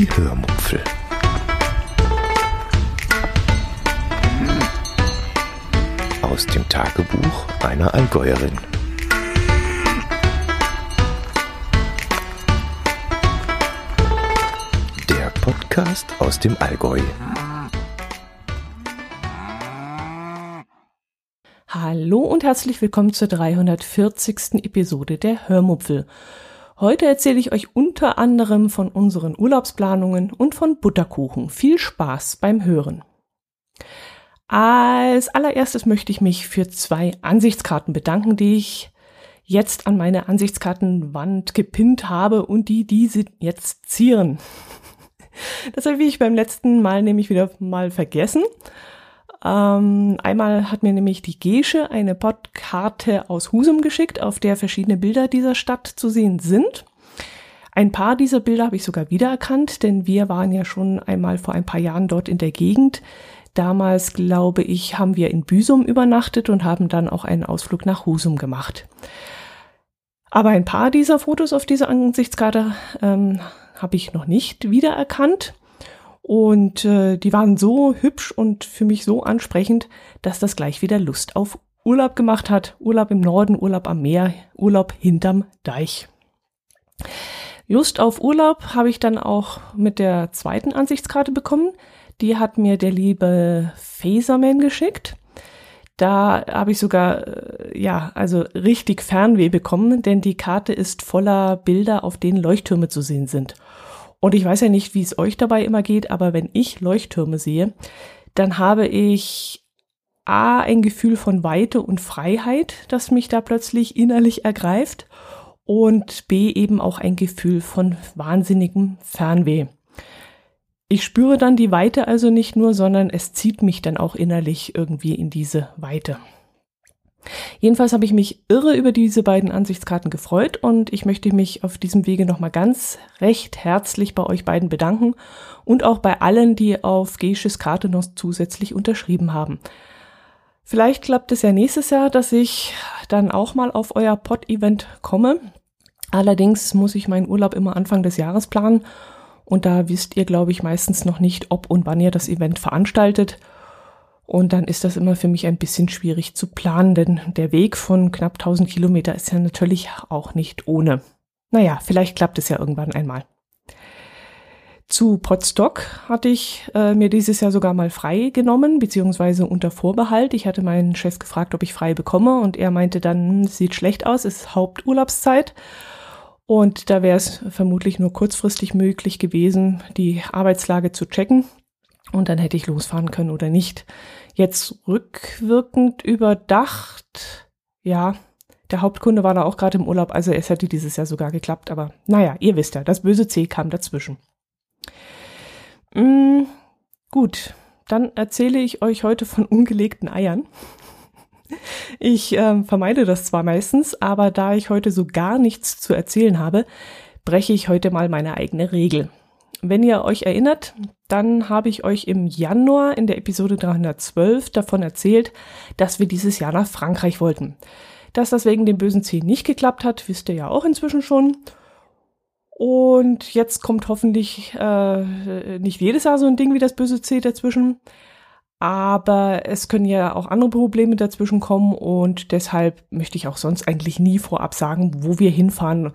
Die Hörmupfel. Aus dem Tagebuch einer Allgäuerin. Der Podcast aus dem Allgäu. Hallo und herzlich willkommen zur 340. Episode der Hörmupfel. Heute erzähle ich euch unter anderem von unseren Urlaubsplanungen und von Butterkuchen. Viel Spaß beim Hören. Als allererstes möchte ich mich für zwei Ansichtskarten bedanken, die ich jetzt an meine Ansichtskartenwand gepinnt habe und die diese jetzt zieren. Das habe ich beim letzten Mal nämlich wieder mal vergessen. Ähm, einmal hat mir nämlich die Gesche eine Podkarte aus Husum geschickt, auf der verschiedene Bilder dieser Stadt zu sehen sind. Ein paar dieser Bilder habe ich sogar wiedererkannt, denn wir waren ja schon einmal vor ein paar Jahren dort in der Gegend. Damals, glaube ich, haben wir in Büsum übernachtet und haben dann auch einen Ausflug nach Husum gemacht. Aber ein paar dieser Fotos auf dieser Ansichtskarte ähm, habe ich noch nicht wiedererkannt. Und äh, die waren so hübsch und für mich so ansprechend, dass das gleich wieder Lust auf Urlaub gemacht hat. Urlaub im Norden, Urlaub am Meer, Urlaub hinterm Deich. Lust auf Urlaub habe ich dann auch mit der zweiten Ansichtskarte bekommen. Die hat mir der liebe Faserman geschickt. Da habe ich sogar, äh, ja, also richtig Fernweh bekommen, denn die Karte ist voller Bilder, auf denen Leuchttürme zu sehen sind. Und ich weiß ja nicht, wie es euch dabei immer geht, aber wenn ich Leuchttürme sehe, dann habe ich A, ein Gefühl von Weite und Freiheit, das mich da plötzlich innerlich ergreift und B, eben auch ein Gefühl von wahnsinnigem Fernweh. Ich spüre dann die Weite also nicht nur, sondern es zieht mich dann auch innerlich irgendwie in diese Weite. Jedenfalls habe ich mich irre über diese beiden Ansichtskarten gefreut und ich möchte mich auf diesem Wege nochmal ganz recht herzlich bei euch beiden bedanken und auch bei allen, die auf Geisches Karte noch zusätzlich unterschrieben haben. Vielleicht klappt es ja nächstes Jahr, dass ich dann auch mal auf euer Pod-Event komme. Allerdings muss ich meinen Urlaub immer Anfang des Jahres planen und da wisst ihr, glaube ich, meistens noch nicht, ob und wann ihr das Event veranstaltet. Und dann ist das immer für mich ein bisschen schwierig zu planen, denn der Weg von knapp 1000 Kilometer ist ja natürlich auch nicht ohne. Naja, vielleicht klappt es ja irgendwann einmal. Zu Potsdok hatte ich äh, mir dieses Jahr sogar mal frei genommen, beziehungsweise unter Vorbehalt. Ich hatte meinen Chef gefragt, ob ich frei bekomme und er meinte dann, sieht schlecht aus, ist Haupturlaubszeit. Und da wäre es vermutlich nur kurzfristig möglich gewesen, die Arbeitslage zu checken. Und dann hätte ich losfahren können oder nicht. Jetzt rückwirkend überdacht, ja, der Hauptkunde war da auch gerade im Urlaub, also es hätte dieses Jahr sogar geklappt, aber naja, ihr wisst ja, das böse C kam dazwischen. Mm, gut, dann erzähle ich euch heute von ungelegten Eiern. Ich äh, vermeide das zwar meistens, aber da ich heute so gar nichts zu erzählen habe, breche ich heute mal meine eigene Regel. Wenn ihr euch erinnert, dann habe ich euch im Januar in der Episode 312 davon erzählt, dass wir dieses Jahr nach Frankreich wollten. Dass das wegen dem bösen C nicht geklappt hat, wisst ihr ja auch inzwischen schon. Und jetzt kommt hoffentlich äh, nicht jedes Jahr so ein Ding wie das böse C dazwischen. Aber es können ja auch andere Probleme dazwischen kommen und deshalb möchte ich auch sonst eigentlich nie vorab sagen, wo wir hinfahren.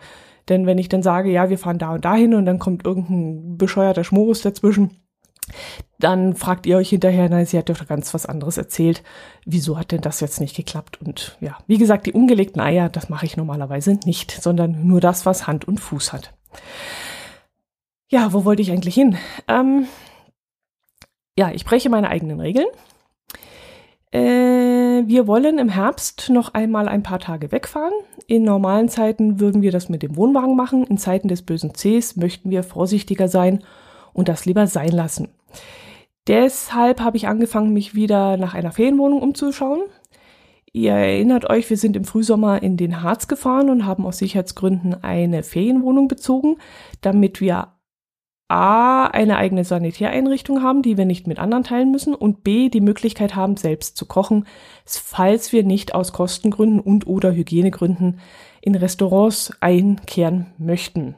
Denn wenn ich dann sage, ja, wir fahren da und dahin und dann kommt irgendein bescheuerter Schmorus dazwischen, dann fragt ihr euch hinterher, na, sie hat doch ganz was anderes erzählt. Wieso hat denn das jetzt nicht geklappt? Und ja, wie gesagt, die ungelegten Eier, das mache ich normalerweise nicht, sondern nur das, was Hand und Fuß hat. Ja, wo wollte ich eigentlich hin? Ähm, ja, ich breche meine eigenen Regeln. Äh, wir wollen im Herbst noch einmal ein paar Tage wegfahren. In normalen Zeiten würden wir das mit dem Wohnwagen machen. In Zeiten des bösen Cs möchten wir vorsichtiger sein und das lieber sein lassen. Deshalb habe ich angefangen, mich wieder nach einer Ferienwohnung umzuschauen. Ihr erinnert euch, wir sind im Frühsommer in den Harz gefahren und haben aus Sicherheitsgründen eine Ferienwohnung bezogen, damit wir A, eine eigene Sanitäreinrichtung haben, die wir nicht mit anderen teilen müssen und B, die Möglichkeit haben, selbst zu kochen, falls wir nicht aus Kostengründen und oder Hygienegründen in Restaurants einkehren möchten.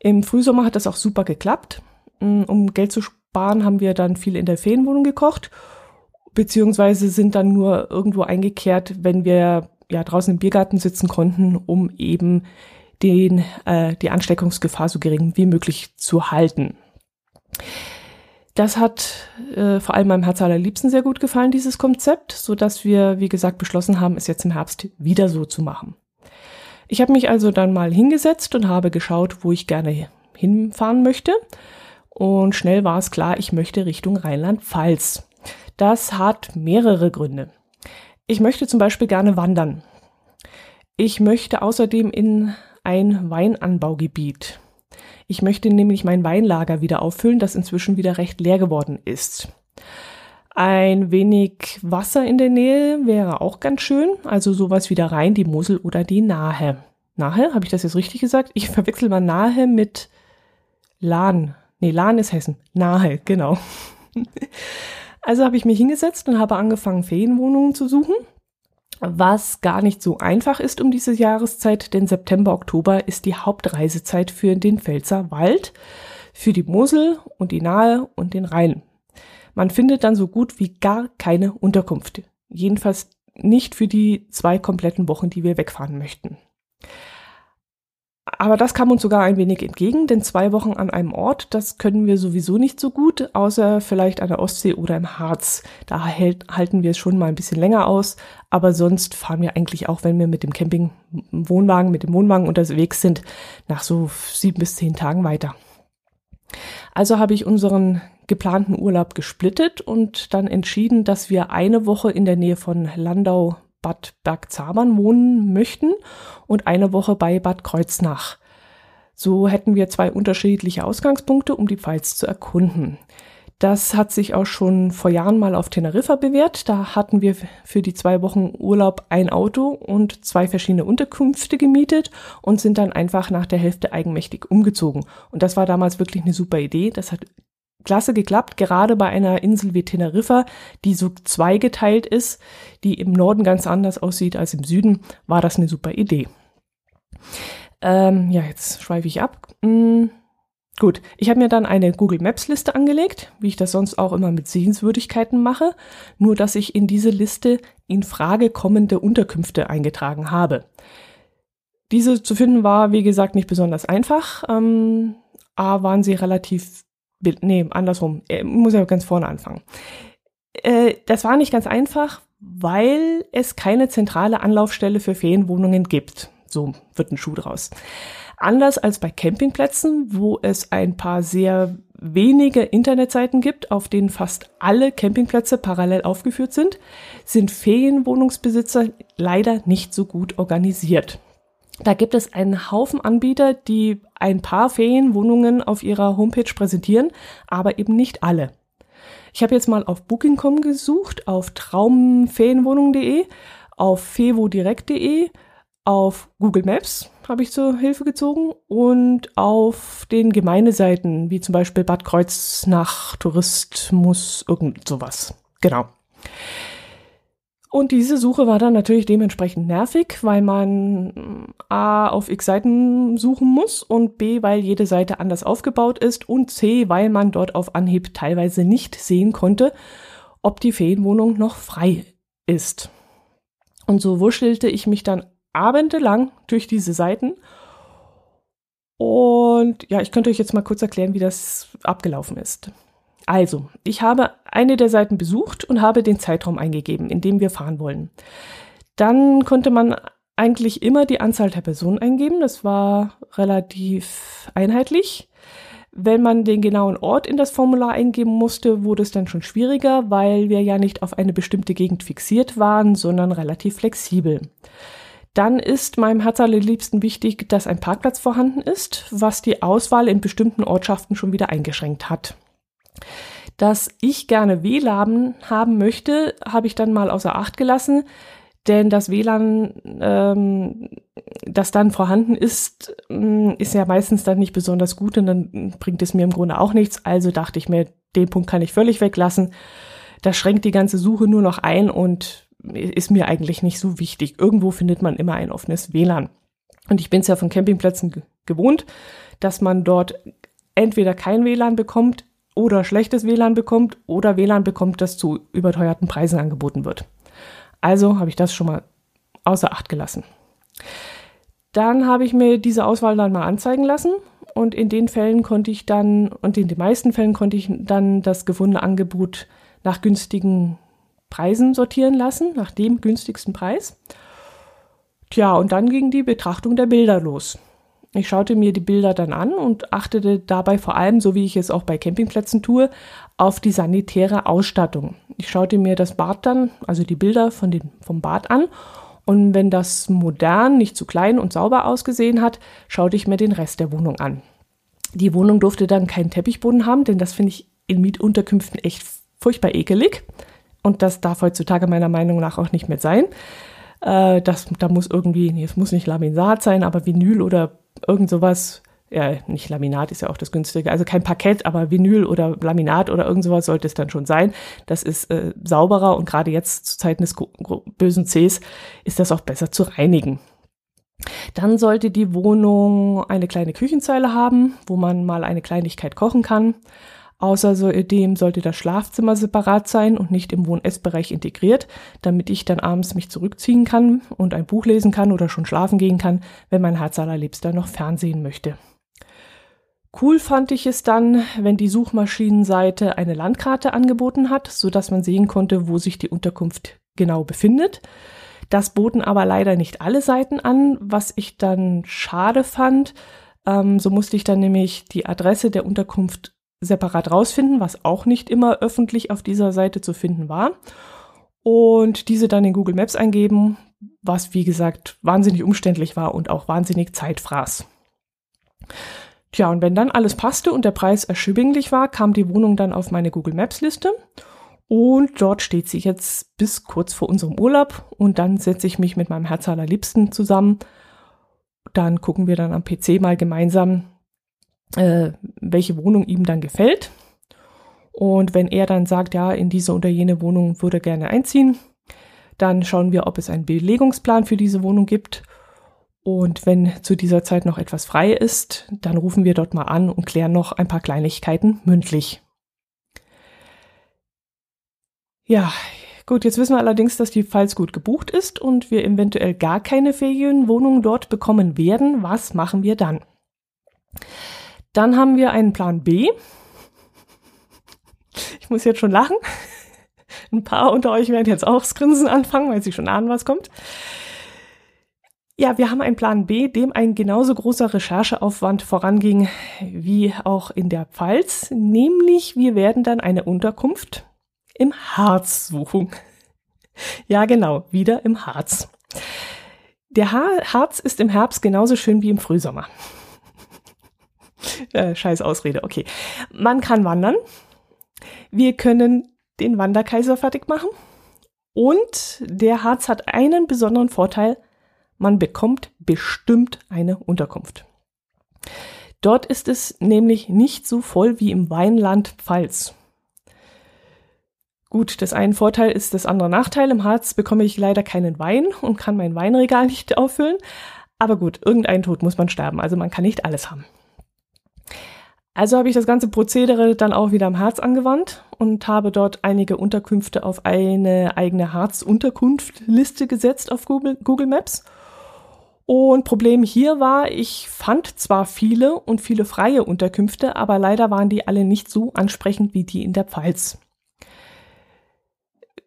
Im Frühsommer hat das auch super geklappt. Mm, um Geld zu sparen, haben wir dann viel in der Ferienwohnung gekocht, beziehungsweise sind dann nur irgendwo eingekehrt, wenn wir ja draußen im Biergarten sitzen konnten, um eben den, äh, die Ansteckungsgefahr so gering wie möglich zu halten. Das hat äh, vor allem meinem Herz allerliebsten sehr gut gefallen, dieses Konzept, so dass wir, wie gesagt, beschlossen haben, es jetzt im Herbst wieder so zu machen. Ich habe mich also dann mal hingesetzt und habe geschaut, wo ich gerne hinfahren möchte. Und schnell war es klar, ich möchte Richtung Rheinland-Pfalz. Das hat mehrere Gründe. Ich möchte zum Beispiel gerne wandern. Ich möchte außerdem in ein Weinanbaugebiet. Ich möchte nämlich mein Weinlager wieder auffüllen, das inzwischen wieder recht leer geworden ist. Ein wenig Wasser in der Nähe wäre auch ganz schön, also sowas wie der Rhein, die Mosel oder die Nahe. Nahe, habe ich das jetzt richtig gesagt? Ich verwechsel mal Nahe mit Lahn. Nee, Lahn ist Hessen. Nahe, genau. also habe ich mich hingesetzt und habe angefangen, Ferienwohnungen zu suchen was gar nicht so einfach ist um diese Jahreszeit, denn September, Oktober ist die Hauptreisezeit für den Pfälzer Wald, für die Mosel und die Nahe und den Rhein. Man findet dann so gut wie gar keine Unterkunft. Jedenfalls nicht für die zwei kompletten Wochen, die wir wegfahren möchten. Aber das kam uns sogar ein wenig entgegen, denn zwei Wochen an einem Ort, das können wir sowieso nicht so gut, außer vielleicht an der Ostsee oder im Harz. Da halten wir es schon mal ein bisschen länger aus, aber sonst fahren wir eigentlich auch, wenn wir mit dem Camping-Wohnwagen, mit dem Wohnwagen unterwegs sind, nach so sieben bis zehn Tagen weiter. Also habe ich unseren geplanten Urlaub gesplittet und dann entschieden, dass wir eine Woche in der Nähe von Landau Bad Bergzabern wohnen möchten und eine Woche bei Bad Kreuznach. So hätten wir zwei unterschiedliche Ausgangspunkte, um die Pfalz zu erkunden. Das hat sich auch schon vor Jahren mal auf Teneriffa bewährt. Da hatten wir für die zwei Wochen Urlaub ein Auto und zwei verschiedene Unterkünfte gemietet und sind dann einfach nach der Hälfte eigenmächtig umgezogen. Und das war damals wirklich eine super Idee. Das hat klasse geklappt, gerade bei einer Insel wie Teneriffa, die so zweigeteilt ist, die im Norden ganz anders aussieht als im Süden, war das eine super Idee. Ähm, ja, jetzt schweife ich ab. Hm, gut, ich habe mir dann eine Google Maps Liste angelegt, wie ich das sonst auch immer mit Sehenswürdigkeiten mache, nur dass ich in diese Liste in Frage kommende Unterkünfte eingetragen habe. Diese zu finden war, wie gesagt, nicht besonders einfach. Ähm, A, waren sie relativ nee, andersrum, ich muss ja ganz vorne anfangen. Äh, das war nicht ganz einfach, weil es keine zentrale Anlaufstelle für Ferienwohnungen gibt. So wird ein Schuh draus. Anders als bei Campingplätzen, wo es ein paar sehr wenige Internetseiten gibt, auf denen fast alle Campingplätze parallel aufgeführt sind, sind Ferienwohnungsbesitzer leider nicht so gut organisiert. Da gibt es einen Haufen Anbieter, die ein paar Ferienwohnungen auf ihrer Homepage präsentieren, aber eben nicht alle. Ich habe jetzt mal auf Booking.com gesucht, auf traumferienwohnung.de, auf fevodirekt.de, auf Google Maps habe ich zur Hilfe gezogen und auf den Gemeindeseiten, wie zum Beispiel Bad Kreuznach, Tourismus, irgend sowas. Genau. Und diese Suche war dann natürlich dementsprechend nervig, weil man mm, A auf x Seiten suchen muss und B, weil jede Seite anders aufgebaut ist und C, weil man dort auf Anhieb teilweise nicht sehen konnte, ob die Ferienwohnung noch frei ist. Und so wuschelte ich mich dann abendelang durch diese Seiten. Und ja, ich könnte euch jetzt mal kurz erklären, wie das abgelaufen ist. Also, ich habe eine der Seiten besucht und habe den Zeitraum eingegeben, in dem wir fahren wollen. Dann konnte man eigentlich immer die Anzahl der Personen eingeben. Das war relativ einheitlich. Wenn man den genauen Ort in das Formular eingeben musste, wurde es dann schon schwieriger, weil wir ja nicht auf eine bestimmte Gegend fixiert waren, sondern relativ flexibel. Dann ist meinem Herz allerliebsten wichtig, dass ein Parkplatz vorhanden ist, was die Auswahl in bestimmten Ortschaften schon wieder eingeschränkt hat. Dass ich gerne WLAN haben möchte, habe ich dann mal außer Acht gelassen, denn das WLAN, ähm, das dann vorhanden ist, mm, ist ja meistens dann nicht besonders gut und dann bringt es mir im Grunde auch nichts. Also dachte ich mir, den Punkt kann ich völlig weglassen. Das schränkt die ganze Suche nur noch ein und ist mir eigentlich nicht so wichtig. Irgendwo findet man immer ein offenes WLAN. Und ich bin es ja von Campingplätzen gewohnt, dass man dort entweder kein WLAN bekommt oder schlechtes WLAN bekommt oder WLAN bekommt, das zu überteuerten Preisen angeboten wird. Also habe ich das schon mal außer Acht gelassen. Dann habe ich mir diese Auswahl dann mal anzeigen lassen und in den Fällen konnte ich dann und in den meisten Fällen konnte ich dann das gefundene Angebot nach günstigen Preisen sortieren lassen, nach dem günstigsten Preis. Tja, und dann ging die Betrachtung der Bilder los. Ich schaute mir die Bilder dann an und achtete dabei vor allem, so wie ich es auch bei Campingplätzen tue, auf die sanitäre Ausstattung. Ich schaute mir das Bad dann, also die Bilder von den, vom Bad an und wenn das modern, nicht zu klein und sauber ausgesehen hat, schaute ich mir den Rest der Wohnung an. Die Wohnung durfte dann keinen Teppichboden haben, denn das finde ich in Mietunterkünften echt furchtbar ekelig. Und das darf heutzutage meiner Meinung nach auch nicht mehr sein. Äh, das, da muss irgendwie, nee, es muss nicht Laminat sein, aber Vinyl oder irgend sowas, ja, nicht Laminat ist ja auch das günstige, also kein Parkett, aber Vinyl oder Laminat oder irgend sowas sollte es dann schon sein. Das ist äh, sauberer und gerade jetzt zu Zeiten des bösen Cs ist das auch besser zu reinigen. Dann sollte die Wohnung eine kleine Küchenzeile haben, wo man mal eine Kleinigkeit kochen kann. Außerdem sollte das Schlafzimmer separat sein und nicht im Wohn-Essbereich integriert, damit ich dann abends mich zurückziehen kann und ein Buch lesen kann oder schon schlafen gehen kann, wenn mein Herz allerliebster noch Fernsehen möchte. Cool fand ich es dann, wenn die Suchmaschinenseite eine Landkarte angeboten hat, so dass man sehen konnte, wo sich die Unterkunft genau befindet. Das boten aber leider nicht alle Seiten an, was ich dann schade fand. Ähm, so musste ich dann nämlich die Adresse der Unterkunft separat rausfinden, was auch nicht immer öffentlich auf dieser Seite zu finden war. Und diese dann in Google Maps eingeben, was wie gesagt wahnsinnig umständlich war und auch wahnsinnig Zeit fraß. Tja, und wenn dann alles passte und der Preis erschwinglich war, kam die Wohnung dann auf meine Google Maps Liste und dort steht sie jetzt bis kurz vor unserem Urlaub und dann setze ich mich mit meinem Herz allerliebsten zusammen. Dann gucken wir dann am PC mal gemeinsam, äh, welche Wohnung ihm dann gefällt. Und wenn er dann sagt, ja, in diese oder jene Wohnung würde er gerne einziehen, dann schauen wir, ob es einen Belegungsplan für diese Wohnung gibt. Und wenn zu dieser Zeit noch etwas frei ist, dann rufen wir dort mal an und klären noch ein paar Kleinigkeiten mündlich. Ja, gut, jetzt wissen wir allerdings, dass die Pfalz gut gebucht ist und wir eventuell gar keine Ferienwohnung dort bekommen werden. Was machen wir dann? Dann haben wir einen Plan B. Ich muss jetzt schon lachen. Ein paar unter euch werden jetzt auch das Grinsen anfangen, weil sie schon ahnen, was kommt. Ja, wir haben einen Plan B, dem ein genauso großer Rechercheaufwand voranging wie auch in der Pfalz, nämlich wir werden dann eine Unterkunft im Harz suchen. Ja, genau, wieder im Harz. Der Harz ist im Herbst genauso schön wie im Frühsommer. Äh, scheiß Ausrede, okay. Man kann wandern. Wir können den Wanderkaiser fertig machen. Und der Harz hat einen besonderen Vorteil. Man bekommt bestimmt eine Unterkunft. Dort ist es nämlich nicht so voll wie im Weinland Pfalz. Gut, das eine Vorteil ist das andere Nachteil. Im Harz bekomme ich leider keinen Wein und kann mein Weinregal nicht auffüllen. Aber gut, irgendein Tod muss man sterben, also man kann nicht alles haben. Also habe ich das ganze Prozedere dann auch wieder am Harz angewandt und habe dort einige Unterkünfte auf eine eigene Harz-Unterkunftliste gesetzt auf Google, Google Maps. Und Problem hier war, ich fand zwar viele und viele freie Unterkünfte, aber leider waren die alle nicht so ansprechend wie die in der Pfalz.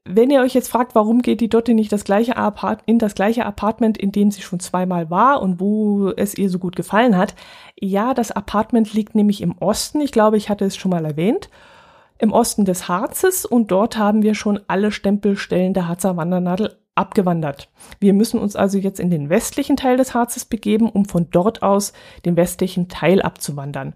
Wenn ihr euch jetzt fragt, warum geht die Dotte nicht das gleiche Apart in das gleiche Apartment, in dem sie schon zweimal war und wo es ihr so gut gefallen hat, ja, das Apartment liegt nämlich im Osten. Ich glaube, ich hatte es schon mal erwähnt. Im Osten des Harzes und dort haben wir schon alle Stempelstellen der Harzer Wandernadel abgewandert. Wir müssen uns also jetzt in den westlichen Teil des Harzes begeben, um von dort aus den westlichen Teil abzuwandern.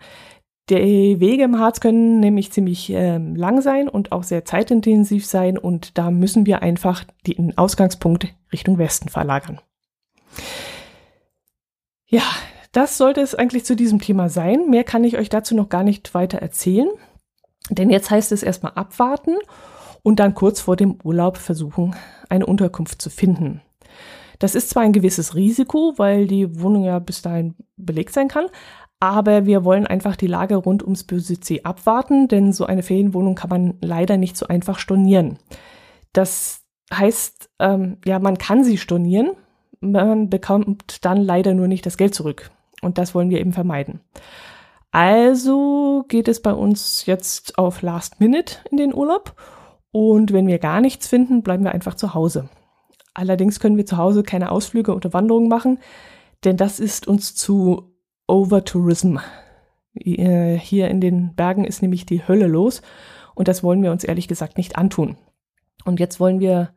Die Wege im Harz können nämlich ziemlich äh, lang sein und auch sehr zeitintensiv sein und da müssen wir einfach den Ausgangspunkt Richtung Westen verlagern. Ja, das sollte es eigentlich zu diesem Thema sein. Mehr kann ich euch dazu noch gar nicht weiter erzählen, denn jetzt heißt es erstmal abwarten und dann kurz vor dem Urlaub versuchen, eine Unterkunft zu finden. Das ist zwar ein gewisses Risiko, weil die Wohnung ja bis dahin belegt sein kann, Aber wir wollen einfach die Lage rund ums Bösitsee abwarten, denn so eine Ferienwohnung kann man leider nicht so einfach stornieren. Das heißt, ähm, ja, man kann sie stornieren, man bekommt dann leider nur nicht das Geld zurück. Und das wollen wir eben vermeiden. Also geht es bei uns jetzt auf Last Minute in den Urlaub. Und wenn wir gar nichts finden, bleiben wir einfach zu Hause. Allerdings können wir zu Hause keine Ausflüge oder Wanderungen machen, denn das ist uns zu Overtourism. Äh, hier in den Bergen ist nämlich die Hölle los und das wollen wir uns ehrlich gesagt nicht antun. Und jetzt wollen wir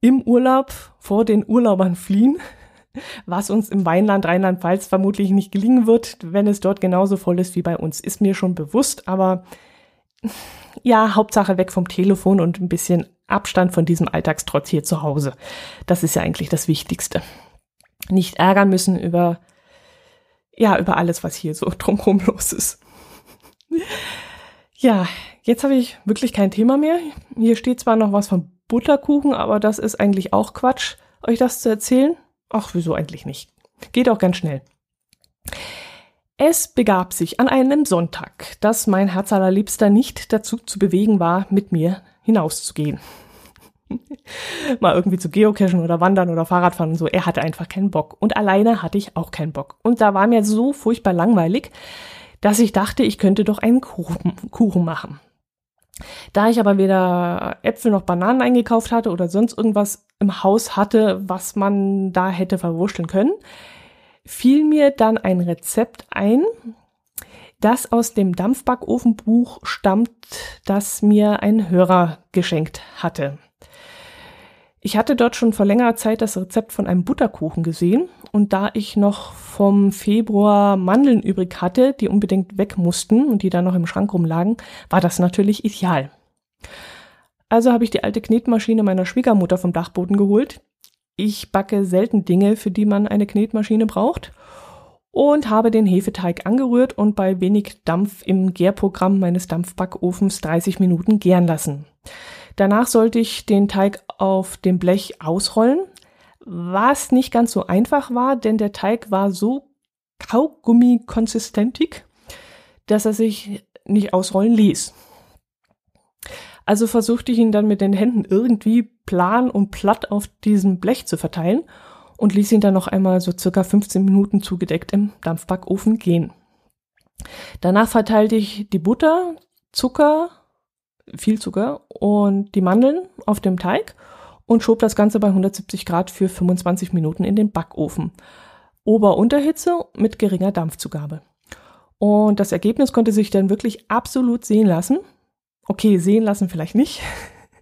im Urlaub vor den Urlaubern fliehen, was uns im Weinland Rheinland-Pfalz vermutlich nicht gelingen wird, wenn es dort genauso voll ist wie bei uns. Ist mir schon bewusst, aber ja, Hauptsache weg vom Telefon und ein bisschen Abstand von diesem Alltagstrotz hier zu Hause. Das ist ja eigentlich das Wichtigste. Nicht ärgern müssen über, ja, über alles, was hier so drumherum los ist. Ja, jetzt habe ich wirklich kein Thema mehr. Hier steht zwar noch was von Butterkuchen, aber das ist eigentlich auch Quatsch, euch das zu erzählen. Ach, wieso eigentlich nicht? Geht auch ganz schnell. Es begab sich an einem Sonntag, dass mein Herz allerliebster nicht dazu zu bewegen war, mit mir hinauszugehen. Mal irgendwie zu geocachen oder wandern oder Fahrradfahren und so. Er hatte einfach keinen Bock. Und alleine hatte ich auch keinen Bock. Und da war mir so furchtbar langweilig, dass ich dachte, ich könnte doch einen Kuchen, Kuchen machen. Da ich aber weder Äpfel noch Bananen eingekauft hatte oder sonst irgendwas im Haus hatte, was man da hätte verwurschteln können, fiel mir dann ein Rezept ein, das aus dem Dampfbackofenbuch stammt, das mir ein Hörer geschenkt hatte. Ich hatte dort schon vor längerer Zeit das Rezept von einem Butterkuchen gesehen und da ich noch vom Februar Mandeln übrig hatte, die unbedingt weg mussten und die dann noch im Schrank rumlagen, war das natürlich ideal. Also habe ich die alte Knetmaschine meiner Schwiegermutter vom Dachboden geholt. Ich backe selten Dinge, für die man eine Knetmaschine braucht und habe den Hefeteig angerührt und bei wenig Dampf im Gärprogramm meines Dampfbackofens 30 Minuten gären lassen. Danach sollte ich den Teig auf dem Blech ausrollen, was nicht ganz so einfach war, denn der Teig war so kaugummi-konsistentig, dass er sich nicht ausrollen ließ. Also versuchte ich ihn dann mit den Händen irgendwie plan und platt auf diesem Blech zu verteilen und ließ ihn dann noch einmal so circa 15 Minuten zugedeckt im Dampfbackofen gehen. Danach verteilte ich die Butter, Zucker, viel Zucker und die Mandeln auf dem Teig und schob das Ganze bei 170 Grad für 25 Minuten in den Backofen. Ober-Unterhitze mit geringer Dampfzugabe. Und das Ergebnis konnte sich dann wirklich absolut sehen lassen. Okay, sehen lassen vielleicht nicht,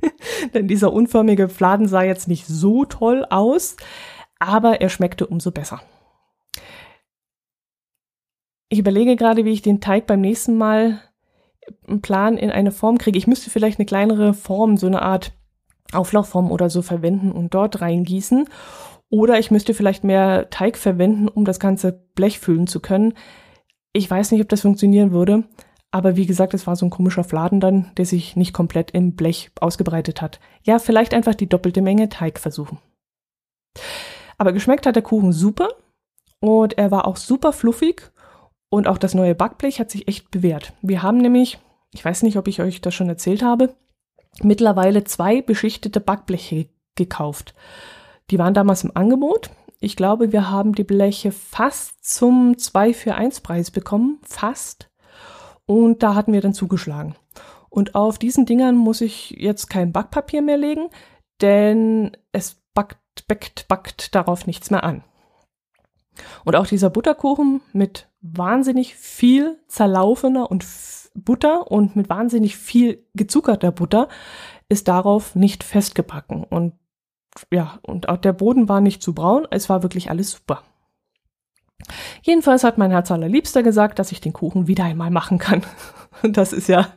denn dieser unförmige Fladen sah jetzt nicht so toll aus, aber er schmeckte umso besser. Ich überlege gerade, wie ich den Teig beim nächsten Mal einen Plan in eine Form kriege. Ich müsste vielleicht eine kleinere Form, so eine Art Auflaufform oder so verwenden und dort reingießen. Oder ich müsste vielleicht mehr Teig verwenden, um das ganze Blech füllen zu können. Ich weiß nicht, ob das funktionieren würde. Aber wie gesagt, es war so ein komischer Fladen dann, der sich nicht komplett im Blech ausgebreitet hat. Ja, vielleicht einfach die doppelte Menge Teig versuchen. Aber geschmeckt hat der Kuchen super und er war auch super fluffig und auch das neue Backblech hat sich echt bewährt. Wir haben nämlich, ich weiß nicht, ob ich euch das schon erzählt habe, mittlerweile zwei beschichtete Backbleche gekauft. Die waren damals im Angebot. Ich glaube, wir haben die Bleche fast zum 2 für 1 Preis bekommen. Fast. Und da hatten wir dann zugeschlagen. Und auf diesen Dingern muss ich jetzt kein Backpapier mehr legen, denn es backt, backt, backt darauf nichts mehr an. Und auch dieser Butterkuchen mit wahnsinnig viel zerlaufener und Butter und mit wahnsinnig viel gezuckerter Butter ist darauf nicht festgebacken. Und ja, und auch der Boden war nicht zu braun, es war wirklich alles super. Jedenfalls hat mein Herz allerliebster gesagt, dass ich den Kuchen wieder einmal machen kann. Und das ist ja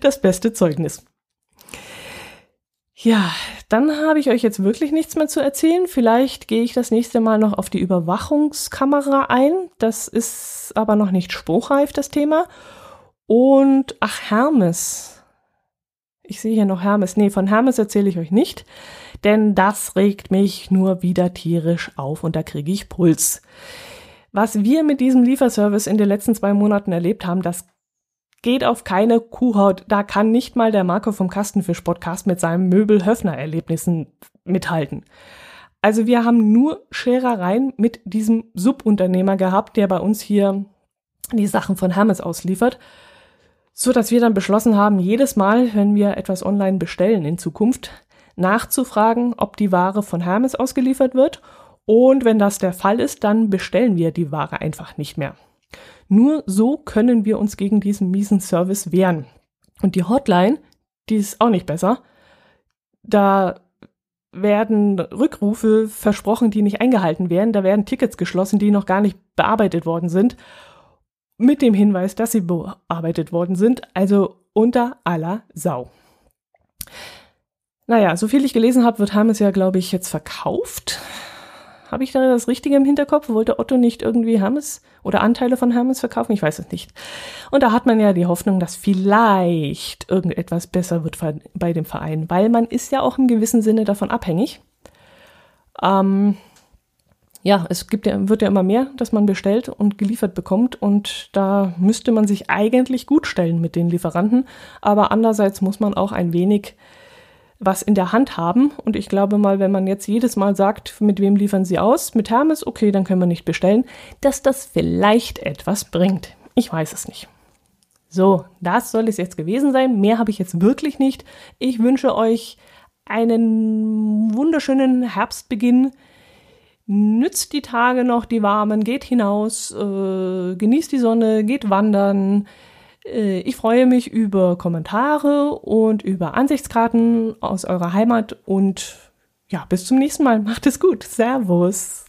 das beste Zeugnis. Ja, dann habe ich euch jetzt wirklich nichts mehr zu erzählen. Vielleicht gehe ich das nächste Mal noch auf die Überwachungskamera ein. Das ist aber noch nicht spruchreif, das Thema. Und ach, Hermes. Ich sehe hier noch Hermes. Nee, von Hermes erzähle ich euch nicht, denn das regt mich nur wieder tierisch auf und da kriege ich Puls. Was wir mit diesem Lieferservice in den letzten zwei Monaten erlebt haben, das geht auf keine Kuhhaut. Da kann nicht mal der Marco vom Kastenfisch-Podcast mit seinem Möbel-Höfner-Erlebnissen mithalten. Also wir haben nur Scherereien mit diesem Subunternehmer gehabt, der bei uns hier die Sachen von Hermes ausliefert, so dass wir dann beschlossen haben, jedes Mal, wenn wir etwas online bestellen in Zukunft, nachzufragen, ob die Ware von Hermes ausgeliefert wird und wenn das der Fall ist, dann bestellen wir die Ware einfach nicht mehr. Nur so können wir uns gegen diesen miesen Service wehren. Und die Hotline, die ist auch nicht besser. Da werden Rückrufe versprochen, die nicht eingehalten werden. Da werden Tickets geschlossen, die noch gar nicht bearbeitet worden sind. Mit dem Hinweis, dass sie bearbeitet worden sind. Also unter aller Sau. Naja, so viel ich gelesen habe, wird Hermes ja, glaube ich, jetzt verkauft. Habe ich da das Richtige im Hinterkopf? Wollte Otto nicht irgendwie Hermes oder Anteile von Hermes verkaufen? Ich weiß es nicht. Und da hat man ja die Hoffnung, dass vielleicht irgendetwas besser wird bei dem Verein, weil man ist ja auch im gewissen Sinne davon abhängig. Ähm, ja, es gibt ja, wird ja immer mehr, dass man bestellt und geliefert bekommt und da müsste man sich eigentlich gut stellen mit den Lieferanten, aber andererseits muss man auch ein wenig was in der Hand haben. Und ich glaube mal, wenn man jetzt jedes Mal sagt, mit wem liefern Sie aus? Mit Hermes, okay, dann können wir nicht bestellen, dass das vielleicht etwas bringt. Ich weiß es nicht. So, das soll es jetzt gewesen sein. Mehr habe ich jetzt wirklich nicht. Ich wünsche euch einen wunderschönen Herbstbeginn. Nützt die Tage noch, die warmen, geht hinaus, äh, genießt die Sonne, geht wandern, ich freue mich über Kommentare und über Ansichtskarten aus eurer Heimat und ja, bis zum nächsten Mal. Macht es gut. Servus.